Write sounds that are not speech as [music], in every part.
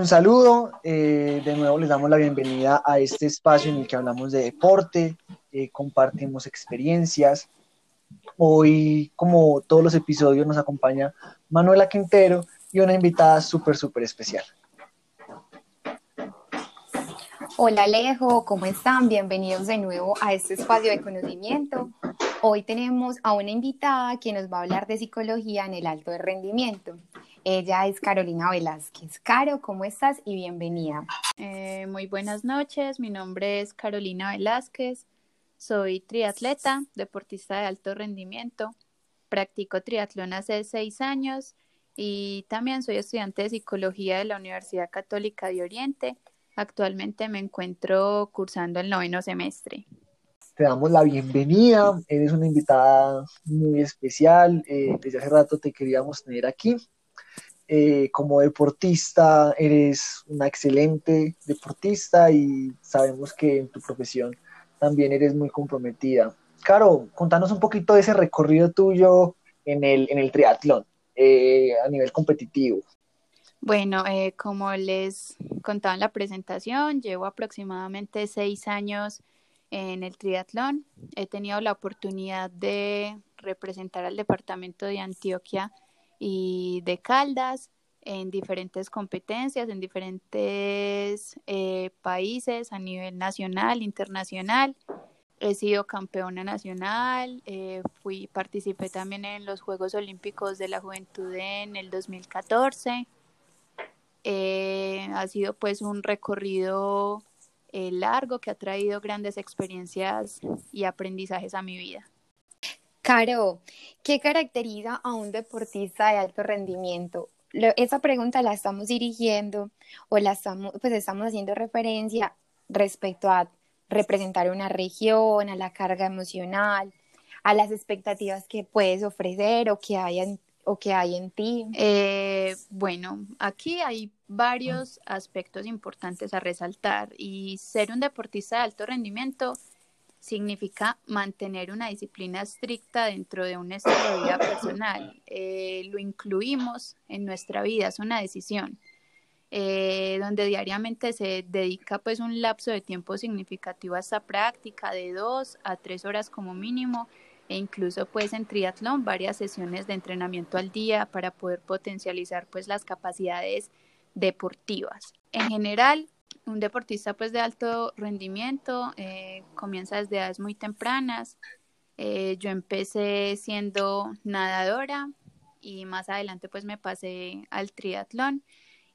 Un saludo, eh, de nuevo les damos la bienvenida a este espacio en el que hablamos de deporte, eh, compartimos experiencias. Hoy, como todos los episodios, nos acompaña Manuela Quintero y una invitada súper, súper especial. Hola Alejo, ¿cómo están? Bienvenidos de nuevo a este espacio de conocimiento. Hoy tenemos a una invitada que nos va a hablar de psicología en el alto rendimiento. Ella es Carolina Velázquez. Caro, ¿cómo estás? Y bienvenida. Eh, muy buenas noches, mi nombre es Carolina Velázquez, soy triatleta, deportista de alto rendimiento, practico triatlón hace seis años y también soy estudiante de psicología de la Universidad Católica de Oriente. Actualmente me encuentro cursando el noveno semestre. Te damos la bienvenida, eres una invitada muy especial, eh, desde hace rato te queríamos tener aquí eh, como deportista eres una excelente deportista y sabemos que en tu profesión también eres muy comprometida. Caro, contanos un poquito de ese recorrido tuyo en el, en el triatlón eh, a nivel competitivo. Bueno, eh, como les contaba en la presentación, llevo aproximadamente seis años en el triatlón. He tenido la oportunidad de representar al departamento de Antioquia y de Caldas en diferentes competencias, en diferentes eh, países a nivel nacional, internacional. He sido campeona nacional, eh, fui, participé también en los Juegos Olímpicos de la Juventud en el 2014. Eh, ha sido pues un recorrido largo que ha traído grandes experiencias y aprendizajes a mi vida. Caro, ¿qué caracteriza a un deportista de alto rendimiento? esa pregunta la estamos dirigiendo o la estamos, pues estamos haciendo referencia respecto a representar una región, a la carga emocional, a las expectativas que puedes ofrecer o que hay en, o que hay en ti. Eh, bueno, aquí hay varios aspectos importantes a resaltar y ser un deportista de alto rendimiento significa mantener una disciplina estricta dentro de un estilo de vida personal. Eh, lo incluimos en nuestra vida, es una decisión, eh, donde diariamente se dedica pues un lapso de tiempo significativo a esta práctica, de dos a tres horas como mínimo, e incluso pues en triatlón varias sesiones de entrenamiento al día para poder potencializar pues las capacidades deportivas. En general, un deportista pues de alto rendimiento, eh, comienza desde edades muy tempranas. Eh, yo empecé siendo nadadora y más adelante pues me pasé al triatlón.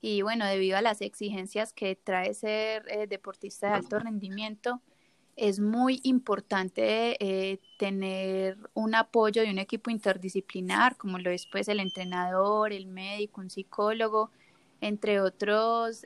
Y bueno, debido a las exigencias que trae ser eh, deportista de alto rendimiento, es muy importante tener un apoyo de un equipo interdisciplinar, como lo es pues el entrenador, el médico, un psicólogo, entre otros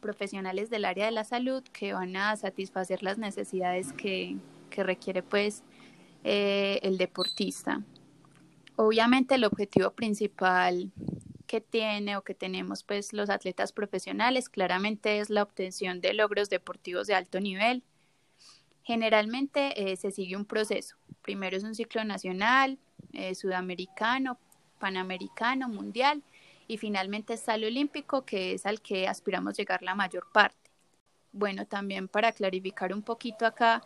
profesionales del área de la salud que van a satisfacer las necesidades que, requiere pues eh, el deportista. Obviamente el objetivo principal que tiene o que tenemos pues los atletas profesionales claramente es la obtención de logros deportivos de alto nivel. Generalmente eh, se sigue un proceso. Primero es un ciclo nacional, eh, sudamericano, panamericano, mundial y finalmente está el olímpico, que es al que aspiramos llegar la mayor parte. Bueno, también para clarificar un poquito acá,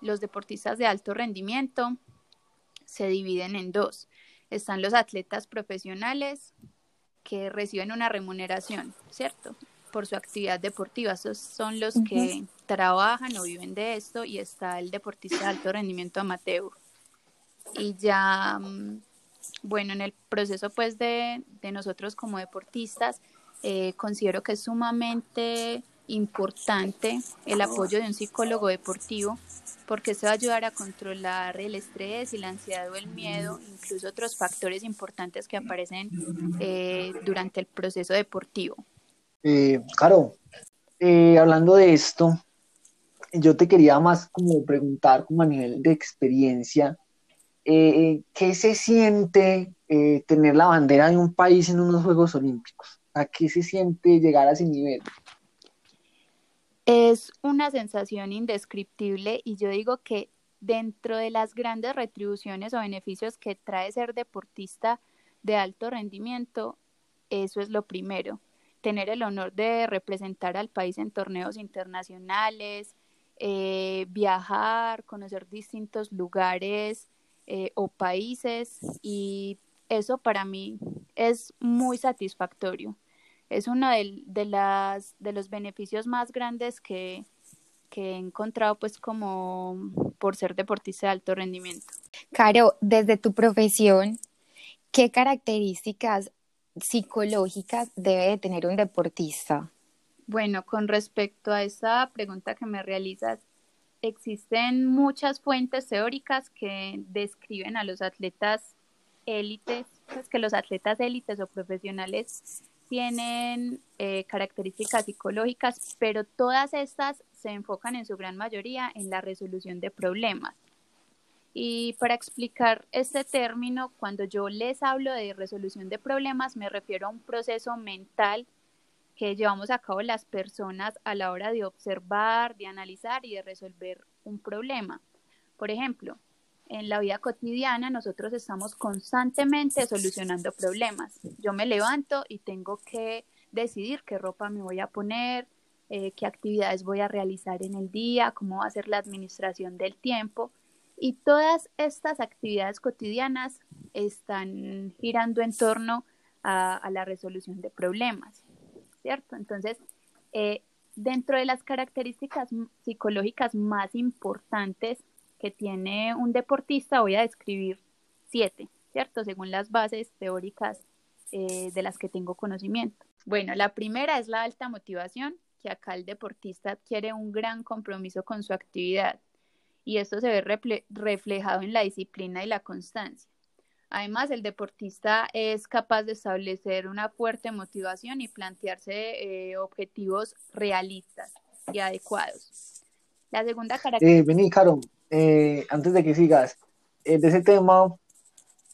los deportistas de alto rendimiento se dividen en dos. Están los atletas profesionales que reciben una remuneración, ¿cierto? Por su actividad deportiva. Esos son los que trabajan o viven de esto y está el deportista de alto rendimiento amateur. Y ya mm, bueno, en el proceso pues de, nosotros como deportistas, eh, considero que es sumamente importante el apoyo de un psicólogo deportivo porque se va a ayudar a controlar el estrés y la ansiedad o el miedo, incluso otros factores importantes que aparecen eh, durante el proceso deportivo. Eh, claro, hablando de esto, yo te quería más como preguntar como a nivel de experiencia, eh, ¿qué se siente eh, tener la bandera de un país en unos Juegos Olímpicos? ¿A qué se siente llegar a ese nivel? Es una sensación indescriptible y yo digo que dentro de las grandes retribuciones o beneficios que trae ser deportista de alto rendimiento, eso es lo primero. tener el honor de representar al país en torneos internacionales, eh, viajar, conocer distintos lugares eh, o países y eso para mí es muy satisfactorio. Es uno de, de, las, de los beneficios más grandes que, que he encontrado pues como por ser deportista de alto rendimiento. Caro, desde tu profesión, ¿qué características psicológicas debe de tener un deportista? Bueno, con respecto a esa pregunta que me realizas, existen muchas fuentes teóricas que describen a los atletas élites, pues que los atletas élites o profesionales tienen eh, características psicológicas, pero todas estas se enfocan en su gran mayoría en la resolución de problemas. Y para explicar este término, cuando yo les hablo de resolución de problemas, me refiero a un proceso mental que llevamos a cabo las personas a la hora de observar, de analizar y de resolver un problema. Por ejemplo, en la vida cotidiana nosotros estamos constantemente solucionando problemas. Yo me levanto y tengo que decidir qué ropa me voy a poner, eh, qué actividades voy a realizar en el día, cómo va a ser la administración del tiempo. Y todas estas actividades cotidianas están girando en torno a, la resolución de problemas, ¿cierto? Entonces, eh, dentro de las características psicológicas más importantes que tiene un deportista, voy a describir siete, ¿cierto? Según las bases teóricas eh, de las que tengo conocimiento. Bueno, la primera es la alta motivación, que acá el deportista adquiere un gran compromiso con su actividad y esto se ve reflejado en la disciplina y la constancia. Además, el deportista es capaz de establecer una fuerte motivación y plantearse eh, objetivos realistas y adecuados. La segunda eh, característica... vení, Caro, eh, antes de que sigas, eh, de ese tema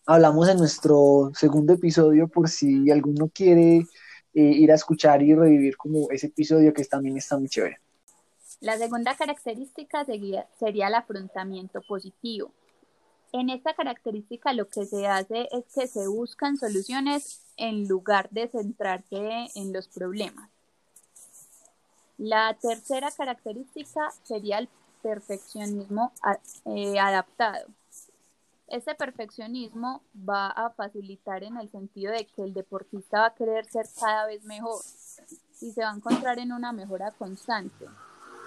hablamos en nuestro segundo episodio por si alguno quiere eh, ir a escuchar y revivir como ese episodio que también está muy chévere. La segunda característica sería, sería el afrontamiento positivo. En esta característica lo que se hace es que se buscan soluciones en lugar de centrarse en los problemas. La tercera característica sería el perfeccionismo eh, adaptado. Ese perfeccionismo va a facilitar en el sentido de que el deportista va a querer ser cada vez mejor y se va a encontrar en una mejora constante.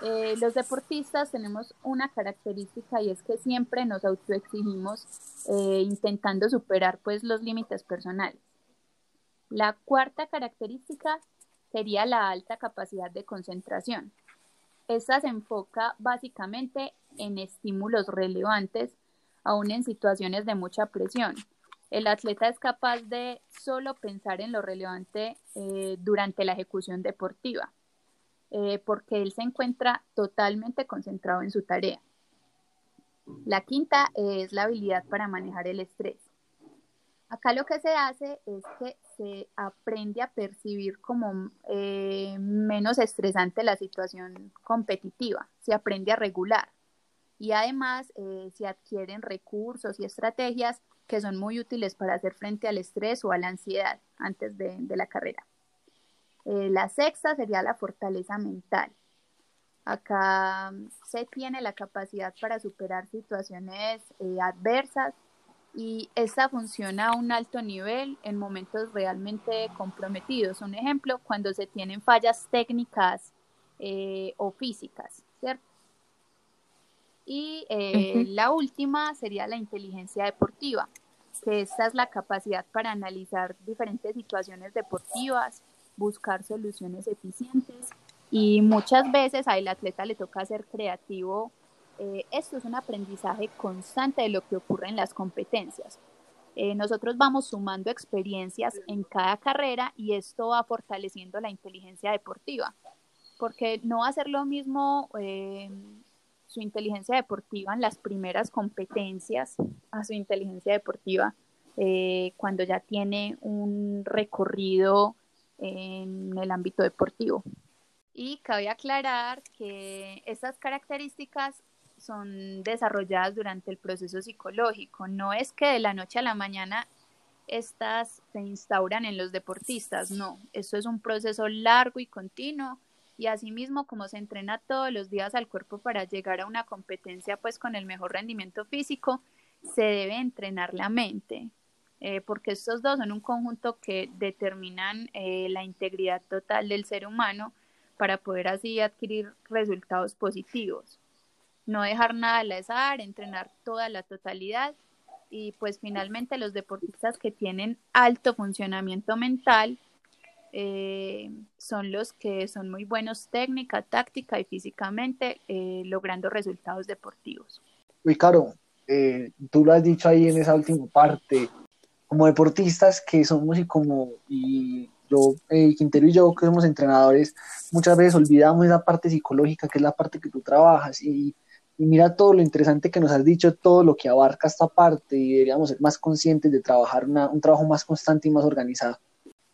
Eh, los deportistas tenemos una característica y es que siempre nos autoexigimos eh, intentando superar pues los límites personales. La cuarta característica sería la alta capacidad de concentración. Esta se enfoca básicamente en estímulos relevantes, aún en situaciones de mucha presión. El atleta es capaz de solo pensar en lo relevante eh, durante la ejecución deportiva, eh, porque él se encuentra totalmente concentrado en su tarea. La quinta es la habilidad para manejar el estrés. Acá lo que se hace es que se aprende a percibir como eh, menos estresante la situación competitiva, se aprende a regular y además eh, se adquieren recursos y estrategias que son muy útiles para hacer frente al estrés o a la ansiedad antes de, la carrera. Eh, la sexta sería la fortaleza mental. Acá se tiene la capacidad para superar situaciones adversas y esta funciona a un alto nivel en momentos realmente comprometidos. Un ejemplo, cuando se tienen fallas técnicas eh, o físicas, ¿cierto? Y eh, la última sería la inteligencia deportiva, que esta es la capacidad para analizar diferentes situaciones deportivas, buscar soluciones eficientes y muchas veces al atleta le toca ser creativo eh, esto es un aprendizaje constante de lo que ocurre en las competencias. Eh, nosotros vamos sumando experiencias en cada carrera y esto va fortaleciendo la inteligencia deportiva, porque no va a ser lo mismo eh, su inteligencia deportiva en las primeras competencias a su inteligencia deportiva cuando ya tiene un recorrido en el ámbito deportivo. Y cabe aclarar que estas características son desarrolladas durante el proceso psicológico. No es que de la noche a la mañana estas se instauran en los deportistas, no, esto es un proceso largo y continuo y asimismo como se entrena todos los días al cuerpo para llegar a una competencia pues con el mejor rendimiento físico, se debe entrenar la mente, eh, porque estos dos son un conjunto que determinan eh, la integridad total del ser humano para poder así adquirir resultados positivos. No dejar nada al azar, entrenar toda la totalidad y pues finalmente los deportistas que tienen alto funcionamiento mental eh, son los que son muy buenos técnica, táctica y físicamente, logrando resultados deportivos. Ricardo, tú lo has dicho ahí en esa última parte, como deportistas que somos y como y yo, eh, Quintero y yo que somos entrenadores, muchas veces olvidamos esa parte psicológica que es la parte que tú trabajas y, mira todo lo interesante que nos has dicho, todo lo que abarca esta parte y deberíamos ser más conscientes de trabajar un trabajo más constante y más organizado.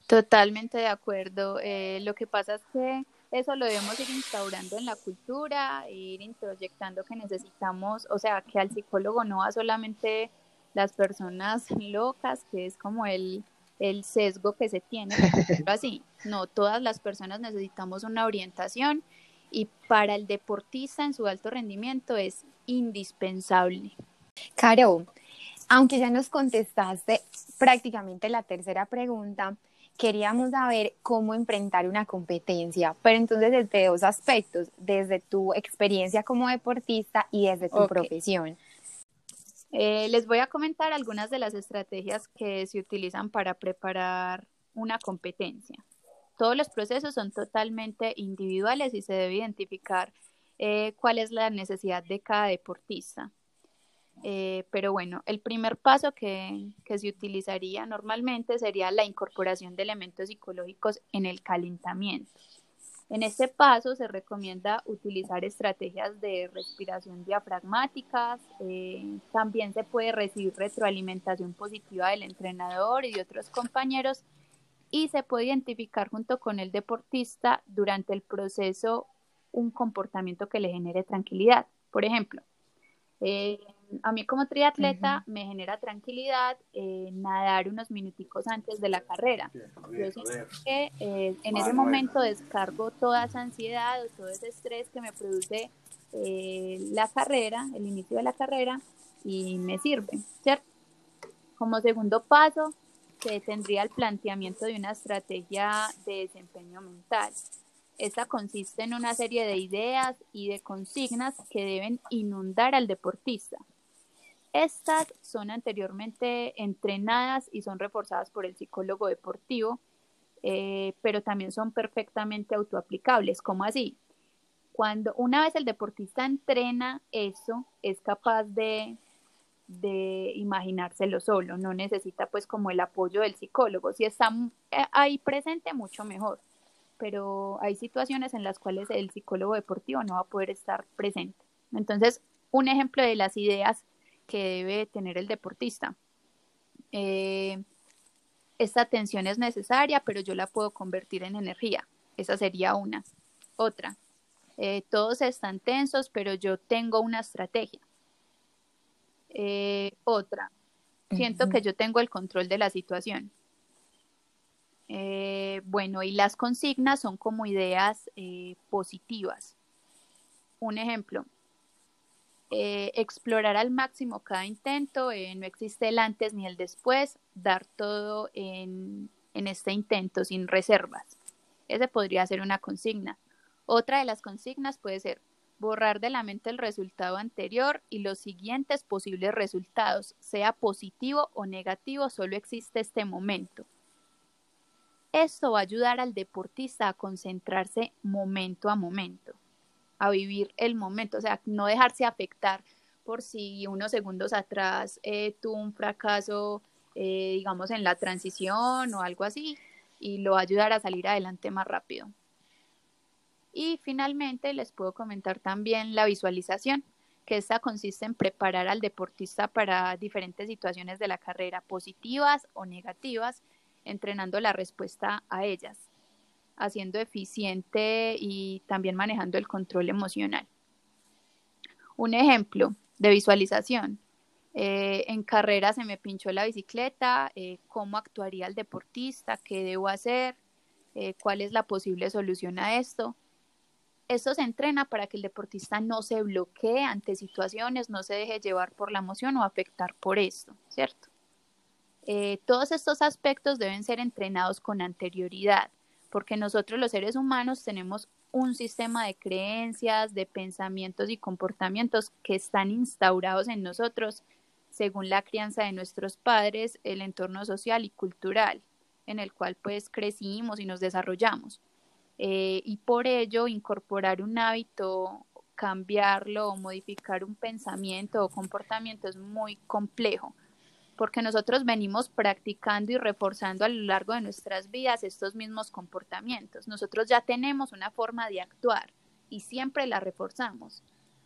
Totalmente de acuerdo. Eh, lo que pasa es que eso lo debemos ir instaurando en la cultura, ir introyectando que necesitamos, o sea, que al psicólogo no va solamente las personas locas, que es como el, el sesgo que se tiene, [laughs] así. No, todas las personas necesitamos una orientación y para el deportista en su alto rendimiento es indispensable. Caro, aunque ya nos contestaste prácticamente la tercera pregunta, queríamos saber cómo enfrentar una competencia, pero entonces desde dos aspectos, desde tu experiencia como deportista y desde tu profesión. Eh, les voy a comentar algunas de las estrategias que se utilizan para preparar una competencia. Todos los procesos son totalmente individuales y se debe identificar eh, cuál es la necesidad de cada deportista. Eh, pero bueno, el primer paso que, que, se utilizaría normalmente sería la incorporación de elementos psicológicos en el calentamiento. En este paso se recomienda utilizar estrategias de respiración diafragmáticas. Eh, también se puede recibir retroalimentación positiva del entrenador y de otros compañeros y se puede identificar junto con el deportista durante el proceso un comportamiento que le genere tranquilidad. Por ejemplo, eh, a mí como triatleta me genera tranquilidad eh, nadar unos minuticos antes de la carrera. Yo siento que eh, en ese momento descargo toda esa ansiedad o todo ese estrés que me produce la carrera, el inicio de la carrera, y me sirve, ¿cierto? Como segundo paso, se tendría el planteamiento de una estrategia de desempeño mental. Esta consiste en una serie de ideas y de consignas que deben inundar al deportista. Estas son anteriormente entrenadas y son reforzadas por el psicólogo deportivo, eh, pero también son perfectamente autoaplicables. ¿Cómo así? Cuando una vez el deportista entrena eso, es capaz de, de imaginárselo solo, no necesita pues como el apoyo del psicólogo. Si está eh, ahí presente, mucho mejor pero hay situaciones en las cuales el psicólogo deportivo no va a poder estar presente. Entonces, un ejemplo de las ideas que debe tener el deportista. Eh, esta atención es necesaria, pero yo la puedo convertir en energía. Esa sería una. Otra, eh, todos están tensos, pero yo tengo una estrategia. Eh, otra, siento que yo tengo el control de la situación. Eh, bueno, y las consignas son como ideas positivas. Un ejemplo, eh, explorar al máximo cada intento, no existe el antes ni el después, dar todo en, en este intento sin reservas. Ese podría ser una consigna. Otra de las consignas puede ser borrar de la mente el resultado anterior y los siguientes posibles resultados, sea positivo o negativo, solo existe este momento. Esto va a ayudar al deportista a concentrarse momento a momento, a vivir el momento, o sea, no dejarse afectar por si unos segundos atrás eh, tuvo un fracaso, eh, digamos, en la transición o algo así, y lo va a ayudar a salir adelante más rápido. Y finalmente les puedo comentar también la visualización, que esta consiste en preparar al deportista para diferentes situaciones de la carrera, positivas o negativas, entrenando la respuesta a ellas, haciendo eficiente y también manejando el control emocional. Un ejemplo de visualización. eh, en carrera se me pinchó la bicicleta, eh, cómo actuaría el deportista, qué debo hacer, eh, cuál es la posible solución a esto. Esto se entrena para que el deportista no se bloquee ante situaciones, no se deje llevar por la emoción o afectar por esto, ¿cierto? todos estos aspectos deben ser entrenados con anterioridad, porque nosotros los seres humanos tenemos un sistema de creencias, de pensamientos y comportamientos que están instaurados en nosotros según la crianza de nuestros padres, el entorno social y cultural en el cual pues crecimos y nos desarrollamos. Eh, y por ello incorporar un hábito, cambiarlo o modificar un pensamiento o comportamiento es muy complejo, porque nosotros venimos practicando y reforzando a lo largo de nuestras vidas estos mismos comportamientos. Nosotros ya tenemos una forma de actuar y siempre la reforzamos.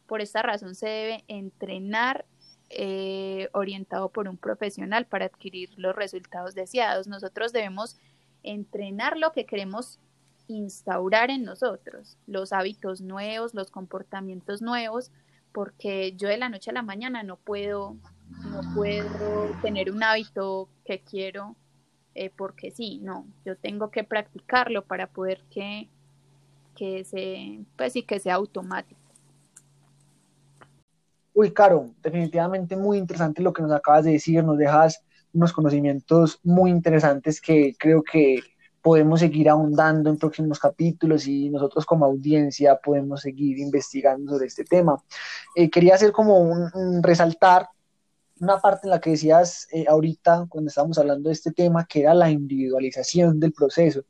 Por esta razón se debe entrenar eh, orientado por un profesional para adquirir los resultados deseados. Nosotros debemos entrenar lo que queremos instaurar en nosotros, los hábitos nuevos, los comportamientos nuevos, porque yo de la noche a la mañana no puedo, no puedo tener un hábito que quiero eh, porque sí, no, yo tengo que practicarlo para poder que, que se, pues sí, que sea automático. Uy, Caro, definitivamente muy interesante lo que nos acabas de decir, nos dejas unos conocimientos muy interesantes que creo que podemos seguir ahondando en próximos capítulos y nosotros como audiencia podemos seguir investigando sobre este tema. Eh, quería hacer como un, resaltar una parte en la que decías eh, ahorita cuando estábamos hablando de este tema, que era la individualización del proceso.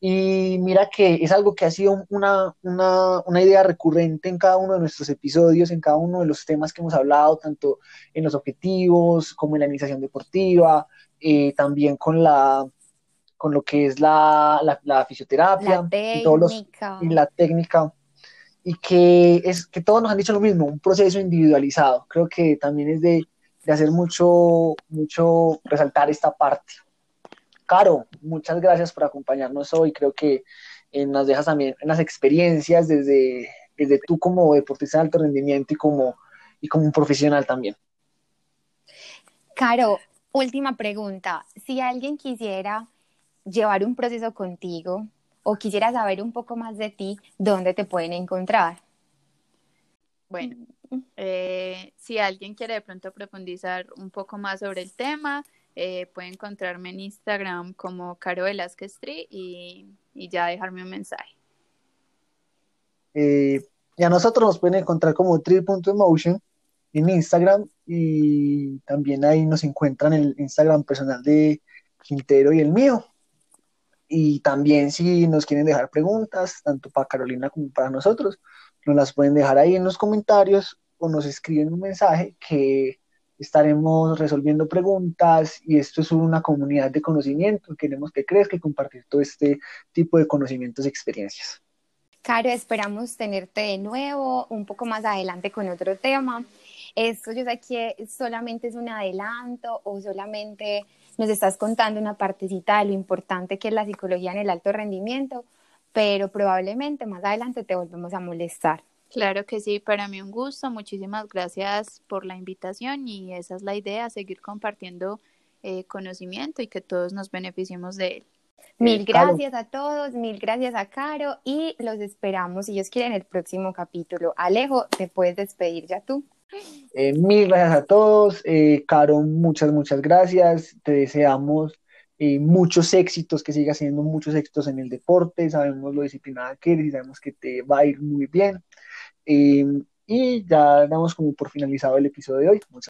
Y mira que es algo que ha sido una, idea recurrente en cada uno de nuestros episodios, en cada uno de los temas que hemos hablado, tanto en los objetivos como en la iniciación deportiva, eh, también con la con lo que es la, fisioterapia y, todos los, y la técnica y que es que todos nos han dicho lo mismo, un proceso individualizado. Creo que también es de, de hacer mucho, mucho resaltar esta parte. Caro, muchas gracias por acompañarnos hoy. Creo que eh, nos dejas también unas experiencias desde, desde tú como deportista de alto rendimiento y como, y como un profesional también. Caro, última pregunta. Si alguien quisiera llevar un proceso contigo o quisiera saber un poco más de ti, ¿dónde te pueden encontrar? Bueno, eh, si alguien quiere de pronto profundizar un poco más sobre el tema, eh, puede encontrarme en Instagram como Caro Velázquez y, y ya dejarme un mensaje. Eh, y a nosotros nos pueden encontrar como trip.emotion en Instagram y también ahí nos encuentran el Instagram personal de Quintero y el mío. Y también si nos quieren dejar preguntas, tanto para Carolina como para nosotros, nos las pueden dejar ahí en los comentarios o nos escriben un mensaje que estaremos resolviendo preguntas y esto es una comunidad de conocimiento. Queremos que crezca y compartir todo este tipo de conocimientos y experiencias. Caro, esperamos tenerte de nuevo un poco más adelante con otro tema. Esto yo sé que solamente es un adelanto o solamente nos estás contando una partecita de lo importante que es la psicología en el alto rendimiento, pero probablemente más adelante te volvemos a molestar. Claro que sí, para mí un gusto. Muchísimas gracias por la invitación y esa es la idea, seguir compartiendo eh, conocimiento y que todos nos beneficiemos de él. Mil eh, gracias a todos, mil gracias a Caro y los esperamos, si Dios quiere, en el próximo capítulo. Alejo, te puedes despedir ya tú. Eh, mil gracias a todos. Caro, muchas, muchas gracias. Te deseamos muchos éxitos, que sigas haciendo muchos éxitos en el deporte. Sabemos lo disciplinada que eres y sabemos que te va a ir muy bien. Y ya damos como por finalizado el episodio de hoy.